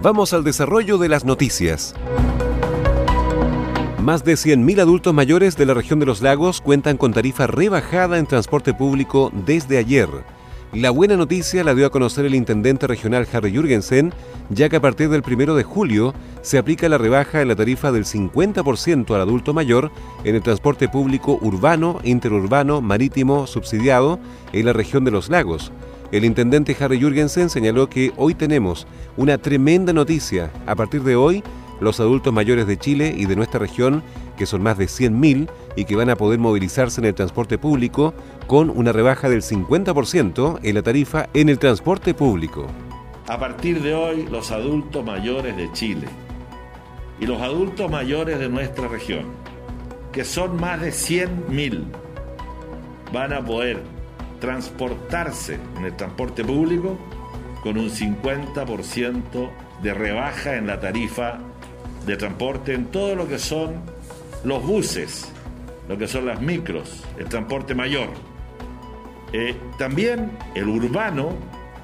Vamos al desarrollo de las noticias. Más de 100.000 adultos mayores de la región de los lagos cuentan con tarifa rebajada en transporte público desde ayer. La buena noticia la dio a conocer el intendente regional Harry Jürgensen, ya que a partir del 1 de julio se aplica la rebaja en la tarifa del 50% al adulto mayor en el transporte público urbano, interurbano, marítimo, subsidiado en la región de los lagos. El intendente Harry Jürgensen señaló que hoy tenemos una tremenda noticia. A partir de hoy, los adultos mayores de Chile y de nuestra región, que son más de 100.000 y que van a poder movilizarse en el transporte público con una rebaja del 50% en la tarifa en el transporte público. A partir de hoy, los adultos mayores de Chile y los adultos mayores de nuestra región, que son más de 100.000, van a poder transportarse en el transporte público con un 50% de rebaja en la tarifa de transporte en todo lo que son los buses, lo que son las micros, el transporte mayor. Eh, también el urbano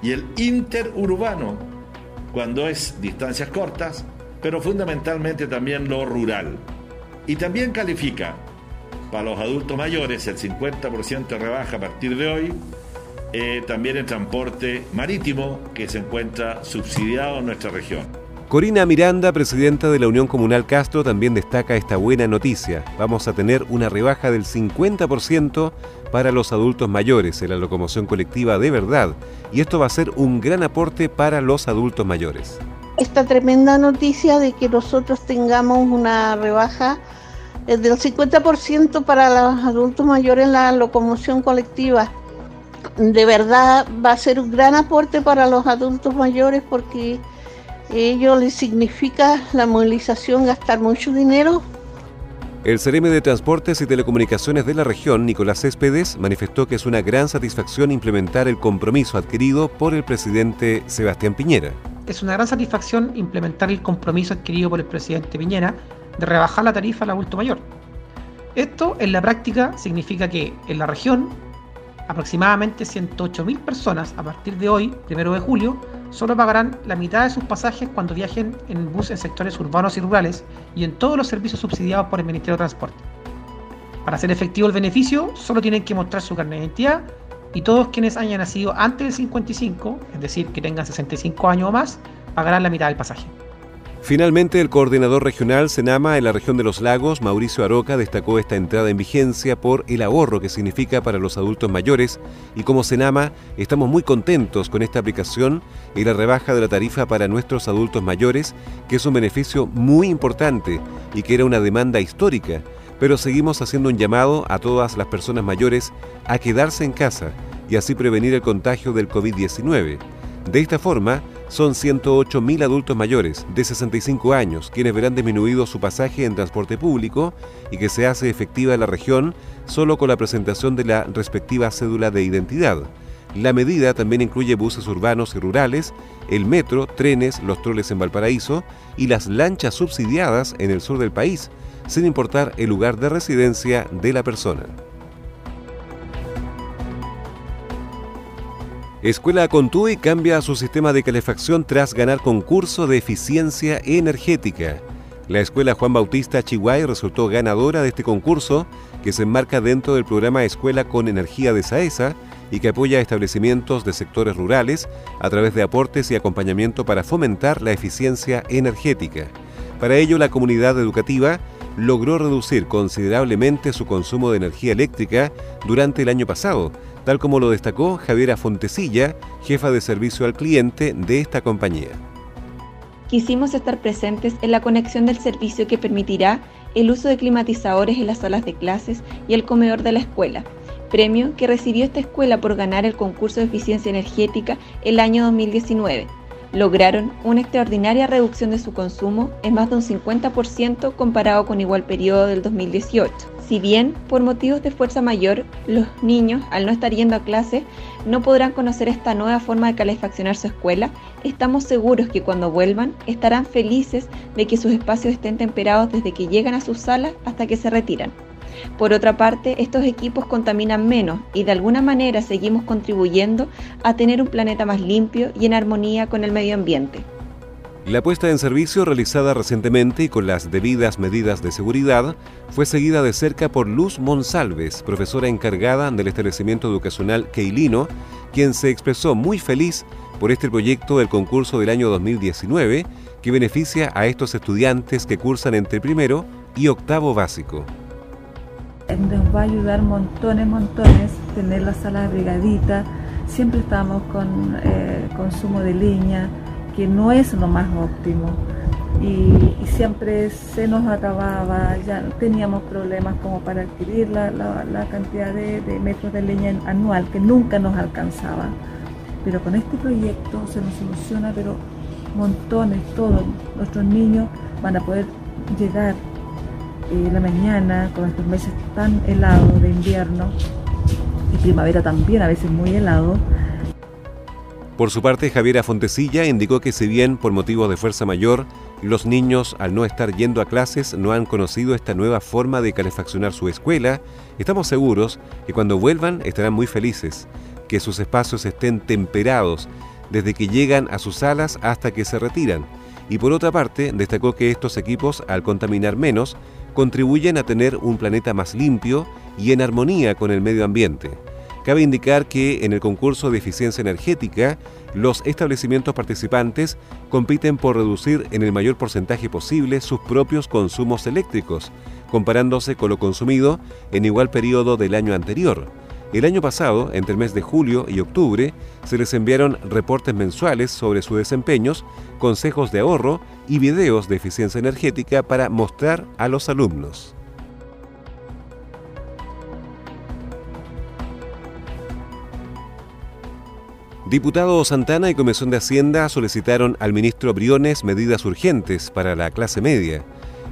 y el interurbano, cuando es distancias cortas, pero fundamentalmente también lo rural. Y también califica para los adultos mayores el 50% de rebaja a partir de hoy, eh, también el transporte marítimo que se encuentra subsidiado en nuestra región. Corina Miranda, presidenta de la Unión Comunal Castro, también destaca esta buena noticia. Vamos a tener una rebaja del 50% para los adultos mayores en la locomoción colectiva de verdad. Y esto va a ser un gran aporte para los adultos mayores. Esta tremenda noticia de que nosotros tengamos una rebaja del 50% para los adultos mayores en la locomoción colectiva. De verdad va a ser un gran aporte para los adultos mayores porque ello les significa la movilización, gastar mucho dinero. El CRM de Transportes y Telecomunicaciones de la región, Nicolás Céspedes, manifestó que es una gran satisfacción implementar el compromiso adquirido por el presidente Sebastián Piñera. Es una gran satisfacción implementar el compromiso adquirido por el presidente Piñera de rebajar la tarifa al adulto mayor. Esto en la práctica significa que en la región aproximadamente 108.000 personas a partir de hoy, primero de julio, solo pagarán la mitad de sus pasajes cuando viajen en bus en sectores urbanos y rurales y en todos los servicios subsidiados por el Ministerio de Transporte. Para hacer efectivo el beneficio, solo tienen que mostrar su carnet de identidad y todos quienes hayan nacido antes del 55, es decir, que tengan 65 años o más, pagarán la mitad del pasaje. Finalmente, el coordinador regional Senama en la región de los lagos, Mauricio Aroca, destacó esta entrada en vigencia por el ahorro que significa para los adultos mayores y como Senama estamos muy contentos con esta aplicación y la rebaja de la tarifa para nuestros adultos mayores, que es un beneficio muy importante y que era una demanda histórica, pero seguimos haciendo un llamado a todas las personas mayores a quedarse en casa y así prevenir el contagio del COVID-19. De esta forma, son 108.000 adultos mayores de 65 años quienes verán disminuido su pasaje en transporte público y que se hace efectiva en la región solo con la presentación de la respectiva cédula de identidad. La medida también incluye buses urbanos y rurales, el metro, trenes, los troles en Valparaíso y las lanchas subsidiadas en el sur del país, sin importar el lugar de residencia de la persona. Escuela Contui cambia su sistema de calefacción tras ganar concurso de eficiencia energética. La Escuela Juan Bautista Chihuay resultó ganadora de este concurso que se enmarca dentro del programa Escuela con Energía de Saesa y que apoya establecimientos de sectores rurales a través de aportes y acompañamiento para fomentar la eficiencia energética. Para ello, la comunidad educativa logró reducir considerablemente su consumo de energía eléctrica durante el año pasado, tal como lo destacó Javiera Fontecilla, jefa de servicio al cliente de esta compañía. Quisimos estar presentes en la conexión del servicio que permitirá el uso de climatizadores en las salas de clases y el comedor de la escuela, premio que recibió esta escuela por ganar el concurso de eficiencia energética el año 2019 lograron una extraordinaria reducción de su consumo en más de un 50% comparado con igual periodo del 2018. Si bien, por motivos de fuerza mayor, los niños, al no estar yendo a clase, no podrán conocer esta nueva forma de calefaccionar su escuela, estamos seguros que cuando vuelvan estarán felices de que sus espacios estén temperados desde que llegan a sus salas hasta que se retiran. Por otra parte, estos equipos contaminan menos y de alguna manera seguimos contribuyendo a tener un planeta más limpio y en armonía con el medio ambiente. La puesta en servicio realizada recientemente y con las debidas medidas de seguridad fue seguida de cerca por Luz Monsalves, profesora encargada del establecimiento educacional Keilino, quien se expresó muy feliz por este proyecto del concurso del año 2019 que beneficia a estos estudiantes que cursan entre primero y octavo básico nos va a ayudar montones, montones, tener la sala abrigadita. Siempre estamos con eh, consumo de leña, que no es lo más óptimo. Y, siempre se nos acababa, ya teníamos problemas como para adquirir la, cantidad de, de, metros de leña anual, que nunca nos alcanzaba. Pero con este proyecto se nos soluciona, pero montones, todos nuestros niños van a poder llegar eh, la mañana, con estos meses tan helados de invierno y primavera también, a veces muy helado. Por su parte, Javiera Fontecilla indicó que si bien por motivos de fuerza mayor, los niños al no estar yendo a clases no han conocido esta nueva forma de calefaccionar su escuela, estamos seguros que cuando vuelvan estarán muy felices, que sus espacios estén temperados desde que llegan a sus salas hasta que se retiran. Y por otra parte, destacó que estos equipos, al contaminar menos, contribuyen a tener un planeta más limpio y en armonía con el medio ambiente. Cabe indicar que en el concurso de eficiencia energética, los establecimientos participantes compiten por reducir en el mayor porcentaje posible sus propios consumos eléctricos, comparándose con lo consumido en igual periodo del año anterior. El año pasado, entre el mes de julio y octubre, se les enviaron reportes mensuales sobre sus desempeños, consejos de ahorro y videos de eficiencia energética para mostrar a los alumnos. Diputado Santana y Comisión de Hacienda solicitaron al ministro Briones medidas urgentes para la clase media.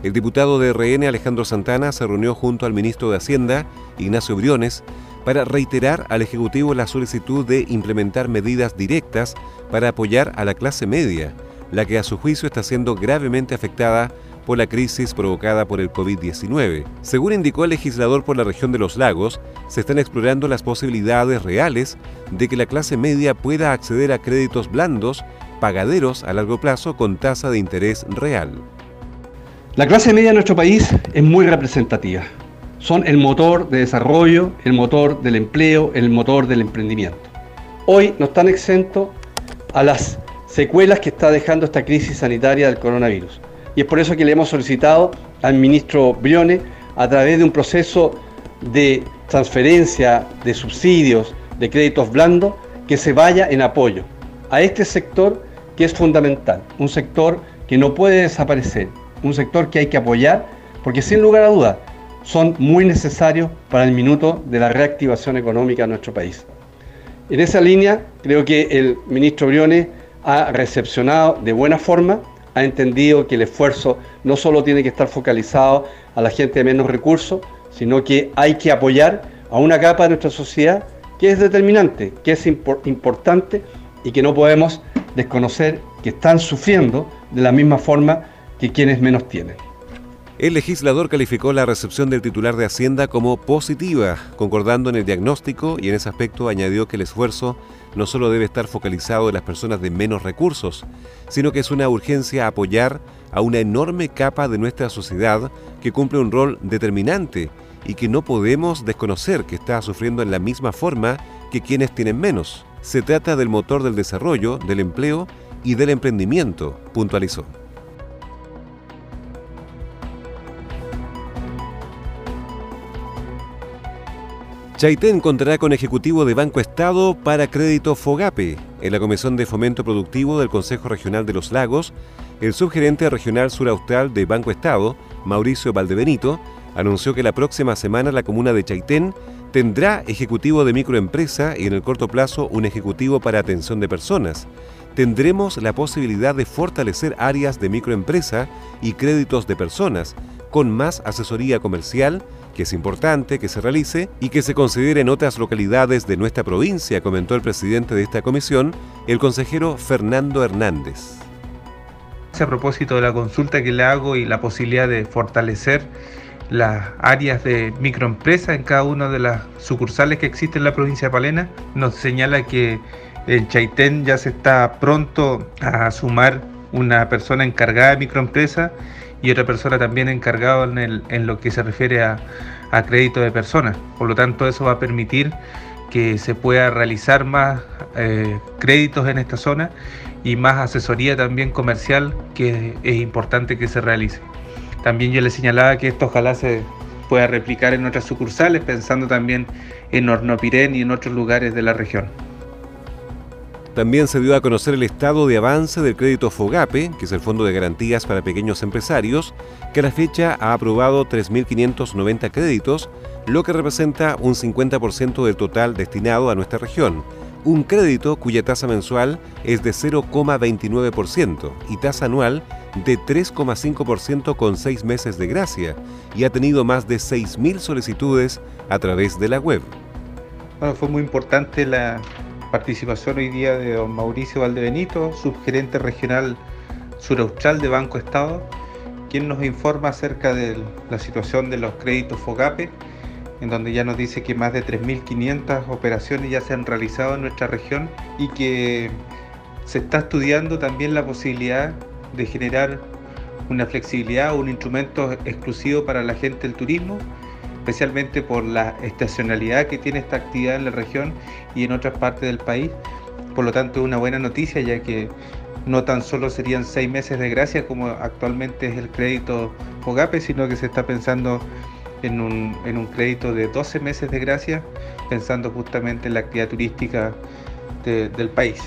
El diputado de RN Alejandro Santana se reunió junto al ministro de Hacienda, Ignacio Briones, para reiterar al Ejecutivo la solicitud de implementar medidas directas para apoyar a la clase media, la que a su juicio está siendo gravemente afectada por la crisis provocada por el COVID-19. Según indicó el legislador por la región de los lagos, se están explorando las posibilidades reales de que la clase media pueda acceder a créditos blandos, pagaderos a largo plazo con tasa de interés real. La clase media en nuestro país es muy representativa son el motor de desarrollo, el motor del empleo, el motor del emprendimiento. Hoy no están exentos a las secuelas que está dejando esta crisis sanitaria del coronavirus. Y es por eso que le hemos solicitado al ministro Brione, a través de un proceso de transferencia de subsidios, de créditos blandos, que se vaya en apoyo a este sector que es fundamental, un sector que no puede desaparecer, un sector que hay que apoyar, porque sin lugar a dudas, son muy necesarios para el minuto de la reactivación económica de nuestro país. En esa línea, creo que el ministro Briones ha recepcionado de buena forma, ha entendido que el esfuerzo no solo tiene que estar focalizado a la gente de menos recursos, sino que hay que apoyar a una capa de nuestra sociedad que es determinante, que es importante y que no podemos desconocer que están sufriendo de la misma forma que quienes menos tienen. El legislador calificó la recepción del titular de Hacienda como positiva, concordando en el diagnóstico y en ese aspecto añadió que el esfuerzo no solo debe estar focalizado en las personas de menos recursos, sino que es una urgencia apoyar a una enorme capa de nuestra sociedad que cumple un rol determinante y que no podemos desconocer que está sufriendo en la misma forma que quienes tienen menos. Se trata del motor del desarrollo, del empleo y del emprendimiento, puntualizó. Chaitén contará con ejecutivo de Banco Estado para crédito FOGAPE. En la Comisión de Fomento Productivo del Consejo Regional de los Lagos, el subgerente regional suraustral de Banco Estado, Mauricio Valdebenito, anunció que la próxima semana la comuna de Chaitén tendrá ejecutivo de microempresa y en el corto plazo un ejecutivo para atención de personas. Tendremos la posibilidad de fortalecer áreas de microempresa y créditos de personas, con más asesoría comercial, que es importante que se realice y que se considere en otras localidades de nuestra provincia, comentó el presidente de esta comisión, el consejero Fernando Hernández. A propósito de la consulta que le hago y la posibilidad de fortalecer las áreas de microempresa en cada una de las sucursales que existen en la provincia de Palena, nos señala que en Chaitén ya se está pronto a sumar una persona encargada de microempresa y otra persona también encargada en, lo que se refiere a, crédito de personas. Por lo tanto, eso va a permitir que se pueda realizar más eh, créditos en esta zona y más asesoría también comercial que es importante que se realice. También yo le señalaba que esto ojalá se pueda replicar en otras sucursales, pensando también en Hornopirén y en otros lugares de la región. También se dio a conocer el estado de avance del crédito FOGAPE, que es el Fondo de Garantías para Pequeños Empresarios, que a la fecha ha aprobado 3.590 créditos, lo que representa un 50% del total destinado a nuestra región. Un crédito cuya tasa mensual es de 0,29% y tasa anual de 3,5% con seis meses de gracia y ha tenido más de 6.000 solicitudes a través de la web. Bueno, fue muy importante la, participación hoy día de don Mauricio Valdebenito, subgerente regional suraustral de Banco Estado, quien nos informa acerca de la situación de los créditos FOGAPE, en donde ya nos dice que más de 3.500 operaciones ya se han realizado en nuestra región y que se está estudiando también la posibilidad de generar una flexibilidad o un instrumento exclusivo para la gente del turismo especialmente por la estacionalidad que tiene esta actividad en la región y en otras partes del país. Por lo tanto, es una buena noticia ya que no tan solo serían seis meses de gracia como actualmente es el crédito FOGAPE, sino que se está pensando en un, en un crédito de 12 meses de gracia, pensando justamente en la actividad turística del país.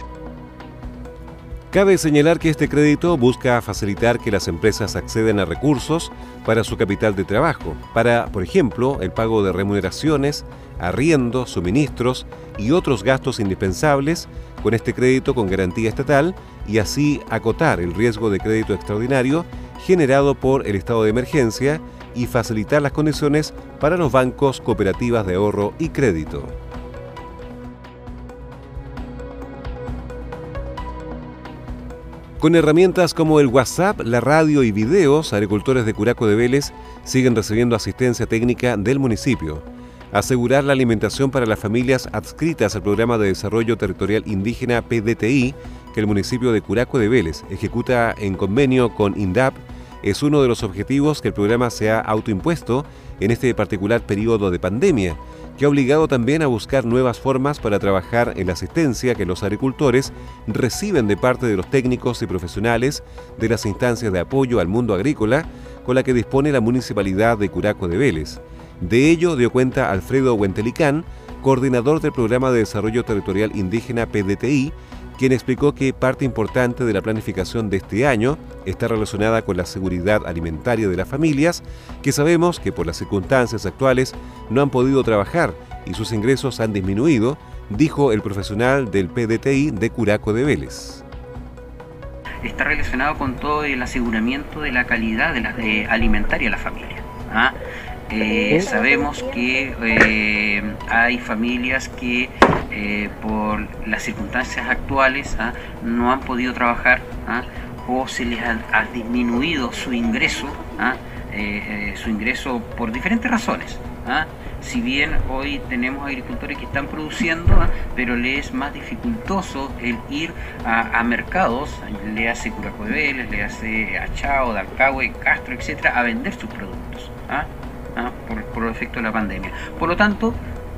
Cabe señalar que este crédito busca facilitar que las empresas acceden a recursos para su capital de trabajo, para, por ejemplo, el pago de remuneraciones, arriendo, suministros y otros gastos indispensables con este crédito con garantía estatal y así acotar el riesgo de crédito extraordinario generado por el estado de emergencia y facilitar las condiciones para los bancos, cooperativas de ahorro y crédito. Con herramientas como el WhatsApp, la radio y videos, agricultores de Curaco de Vélez siguen recibiendo asistencia técnica del municipio. Asegurar la alimentación para las familias adscritas al Programa de Desarrollo Territorial Indígena PDTI, que el municipio de Curaco de Vélez ejecuta en convenio con INDAP, es uno de los objetivos que el programa se ha autoimpuesto en este particular periodo de pandemia que ha obligado también a buscar nuevas formas para trabajar en la asistencia que los agricultores reciben de parte de los técnicos y profesionales de las instancias de apoyo al mundo agrícola con la que dispone la Municipalidad de Curaco de Vélez. De ello dio cuenta Alfredo Huentelicán, coordinador del Programa de Desarrollo Territorial Indígena PDTI, quien explicó que parte importante de la planificación de este año está relacionada con la seguridad alimentaria de las familias, que sabemos que por las circunstancias actuales no han podido trabajar y sus ingresos han disminuido, dijo el profesional del PDTI de Curaco de Vélez. Está relacionado con todo el aseguramiento de la calidad de la, alimentaria de la familia. ¿ah? Eh, sabemos que eh, hay familias que eh, por las circunstancias actuales ¿ah? no han podido trabajar ¿ah? o se les ha, disminuido su ingreso, ¿ah? su ingreso por diferentes razones. Si bien hoy tenemos agricultores que están produciendo, pero les es más dificultoso el ir a, mercados, le hace Curaco de Vélez, le hace a Chao, Dalcahue, Castro, etcétera, a vender sus productos. por, por el efecto de la pandemia. Por lo tanto,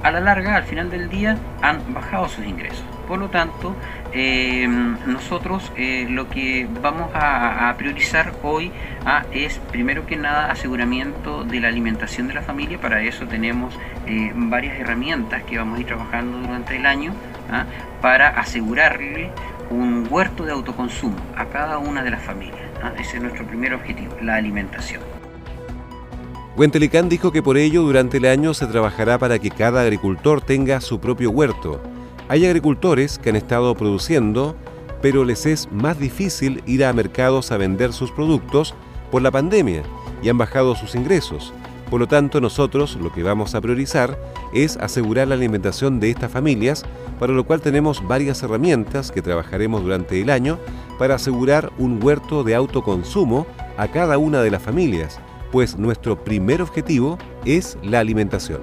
a la larga, al final del día, han bajado sus ingresos. Por lo tanto, eh, nosotros eh, lo que vamos a, priorizar hoy ah, es, primero que nada, aseguramiento de la alimentación de la familia. Para eso tenemos eh, varias herramientas que vamos a ir trabajando durante el año ah, para asegurarle un huerto de autoconsumo a cada una de las familias. Ah, ese es nuestro primer objetivo, la alimentación. Huentelicán dijo que por ello durante el año se trabajará para que cada agricultor tenga su propio huerto hay agricultores que han estado produciendo, pero les es más difícil ir a mercados a vender sus productos por la pandemia y han bajado sus ingresos. Por lo tanto, nosotros lo que vamos a priorizar es asegurar la alimentación de estas familias, para lo cual tenemos varias herramientas que trabajaremos durante el año para asegurar un huerto de autoconsumo a cada una de las familias, pues nuestro primer objetivo es la alimentación.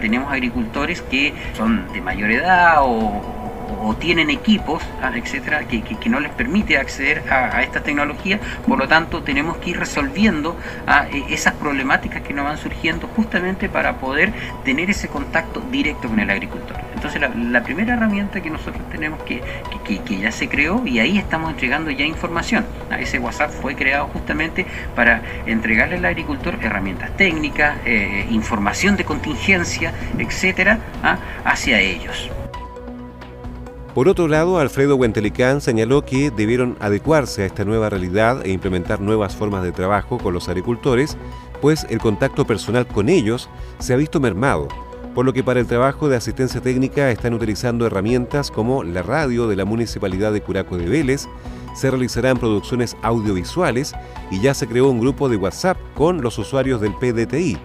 Tenemos agricultores que son de mayor edad o, o tienen equipos, ah, etcétera, que, no les permite acceder a, esta tecnología, por lo tanto tenemos que ir resolviendo ah, e, esas problemáticas que nos van surgiendo justamente para poder tener ese contacto directo con el agricultor. Entonces la, primera herramienta que nosotros tenemos que, que, ya se creó y ahí estamos entregando ya información. Ah, ese WhatsApp fue creado justamente para entregarle al agricultor herramientas técnicas, eh, información de contingencia, etcétera, hacia ellos. Por otro lado, Alfredo Huentelicán señaló que debieron adecuarse a esta nueva realidad e implementar nuevas formas de trabajo con los agricultores, pues el contacto personal con ellos se ha visto mermado, por lo que para el trabajo de asistencia técnica están utilizando herramientas como la radio de la Municipalidad de Curaco de Vélez, se realizarán producciones audiovisuales y ya se creó un grupo de WhatsApp con los usuarios del PDTI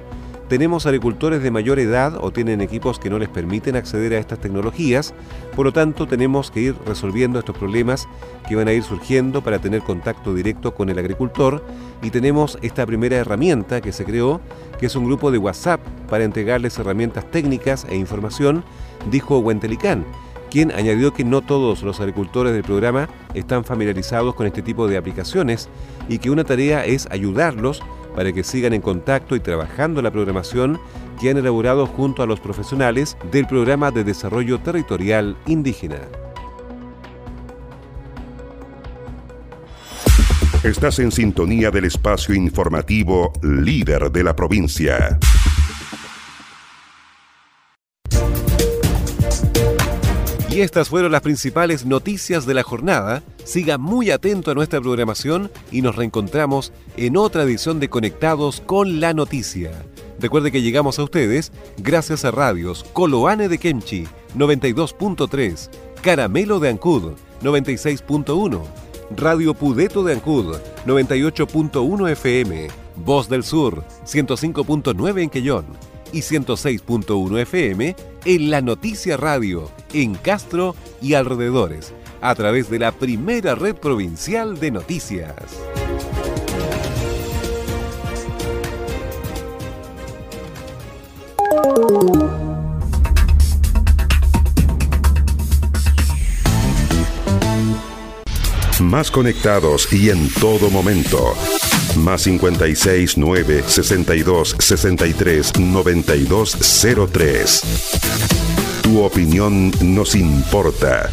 tenemos agricultores de mayor edad o tienen equipos que no les permiten acceder a estas tecnologías, por lo tanto tenemos que ir resolviendo estos problemas que van a ir surgiendo para tener contacto directo con el agricultor. Y tenemos esta primera herramienta que se creó, que es un grupo de WhatsApp para entregarles herramientas técnicas e información, dijo Huentelicán quien añadió que no todos los agricultores del programa están familiarizados con este tipo de aplicaciones y que una tarea es ayudarlos para que sigan en contacto y trabajando la programación que han elaborado junto a los profesionales del Programa de Desarrollo Territorial Indígena. Estás en sintonía del espacio informativo líder de la provincia. Y estas fueron las principales noticias de la jornada. Siga muy atento a nuestra programación y nos reencontramos en otra edición de Conectados con la Noticia. Recuerde que llegamos a ustedes gracias a radios Coloane de Kemchi 92.3, Caramelo de Ancud 96.1, Radio Pudeto de Ancud 98.1 FM, Voz del Sur 105.9 en Quellón y 106.1 FM en La Noticia Radio, en Castro y alrededores, a través de la primera red provincial de noticias. Más conectados y en todo momento. Más 56 9 62 63 92 03. Tu opinión nos importa.